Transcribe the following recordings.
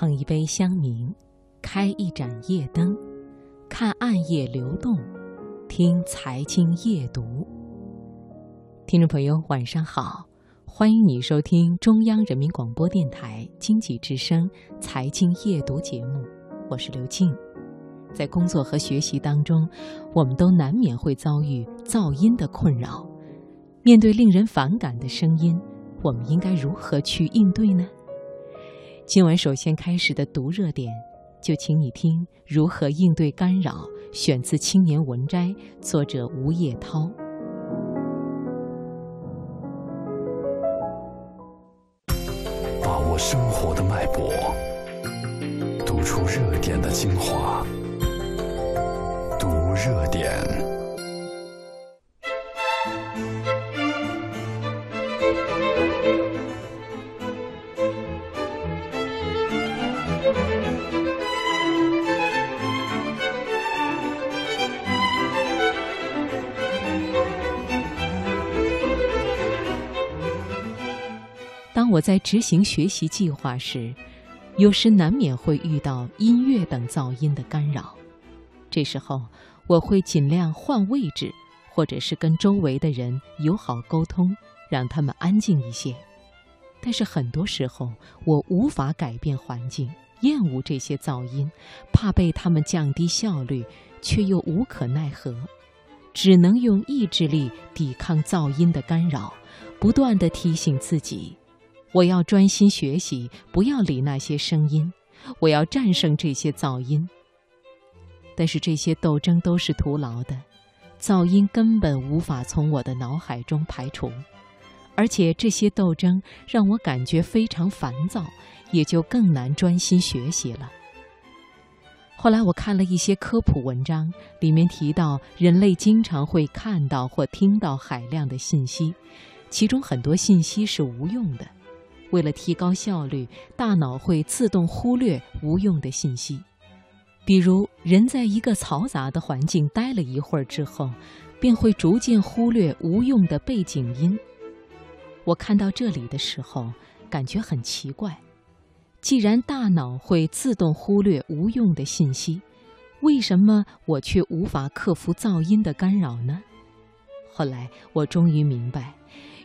捧一杯香茗，开一盏夜灯，看暗夜流动，听财经夜读。听众朋友，晚上好，欢迎你收听中央人民广播电台经济之声财经夜读节目，我是刘静。在工作和学习当中，我们都难免会遭遇噪音的困扰。面对令人反感的声音，我们应该如何去应对呢？今晚首先开始的读热点，就请你听如何应对干扰，选自《青年文摘》，作者吴叶涛。把握生活的脉搏，读出热点的精华，读热点。当我在执行学习计划时，有时难免会遇到音乐等噪音的干扰。这时候，我会尽量换位置，或者是跟周围的人友好沟通，让他们安静一些。但是很多时候，我无法改变环境，厌恶这些噪音，怕被他们降低效率，却又无可奈何，只能用意志力抵抗噪音的干扰，不断地提醒自己。我要专心学习，不要理那些声音。我要战胜这些噪音。但是这些斗争都是徒劳的，噪音根本无法从我的脑海中排除，而且这些斗争让我感觉非常烦躁，也就更难专心学习了。后来我看了一些科普文章，里面提到人类经常会看到或听到海量的信息，其中很多信息是无用的。为了提高效率，大脑会自动忽略无用的信息。比如，人在一个嘈杂的环境待了一会儿之后，便会逐渐忽略无用的背景音。我看到这里的时候，感觉很奇怪：既然大脑会自动忽略无用的信息，为什么我却无法克服噪音的干扰呢？后来，我终于明白。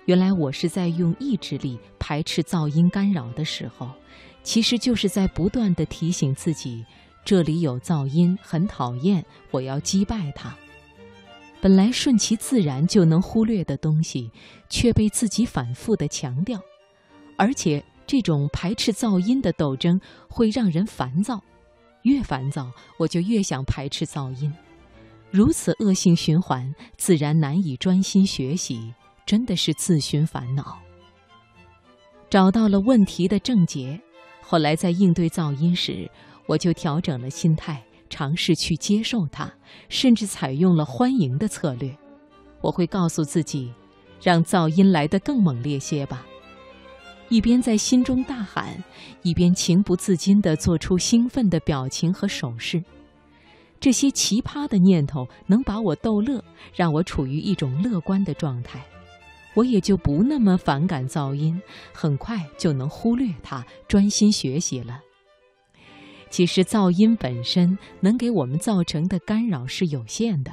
原来我是在用意志力排斥噪音干扰的时候，其实就是在不断地提醒自己，这里有噪音，很讨厌，我要击败它。本来顺其自然就能忽略的东西，却被自己反复地强调，而且这种排斥噪音的斗争会让人烦躁，越烦躁我就越想排斥噪音，如此恶性循环，自然难以专心学习。真的是自寻烦恼。找到了问题的症结，后来在应对噪音时，我就调整了心态，尝试去接受它，甚至采用了欢迎的策略。我会告诉自己，让噪音来得更猛烈些吧。一边在心中大喊，一边情不自禁地做出兴奋的表情和手势。这些奇葩的念头能把我逗乐，让我处于一种乐观的状态。我也就不那么反感噪音，很快就能忽略它，专心学习了。其实噪音本身能给我们造成的干扰是有限的，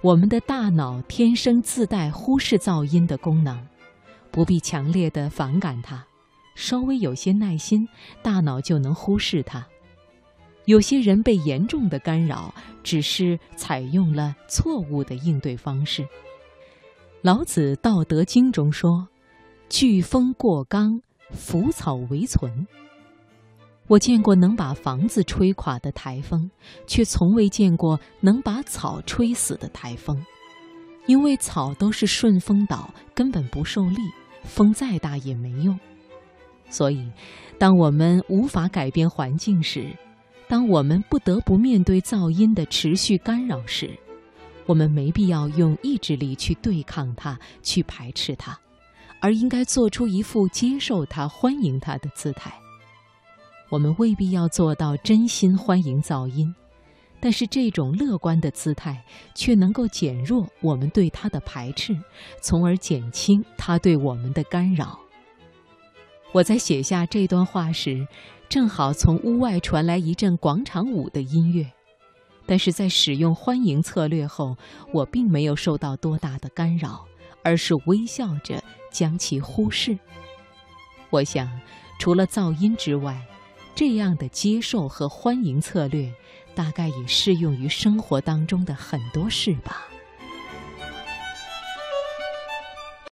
我们的大脑天生自带忽视噪音的功能，不必强烈的反感它，稍微有些耐心，大脑就能忽视它。有些人被严重的干扰，只是采用了错误的应对方式。老子《道德经》中说：“飓风过冈，腐草为存。”我见过能把房子吹垮的台风，却从未见过能把草吹死的台风。因为草都是顺风倒，根本不受力，风再大也没用。所以，当我们无法改变环境时，当我们不得不面对噪音的持续干扰时，我们没必要用意志力去对抗它，去排斥它，而应该做出一副接受它、欢迎它的姿态。我们未必要做到真心欢迎噪音，但是这种乐观的姿态却能够减弱我们对它的排斥，从而减轻它对我们的干扰。我在写下这段话时，正好从屋外传来一阵广场舞的音乐，但是在使用欢迎策略后，我并没有受到多大的干扰，而是微笑着将其忽视。我想，除了噪音之外，这样的接受和欢迎策略，大概也适用于生活当中的很多事吧。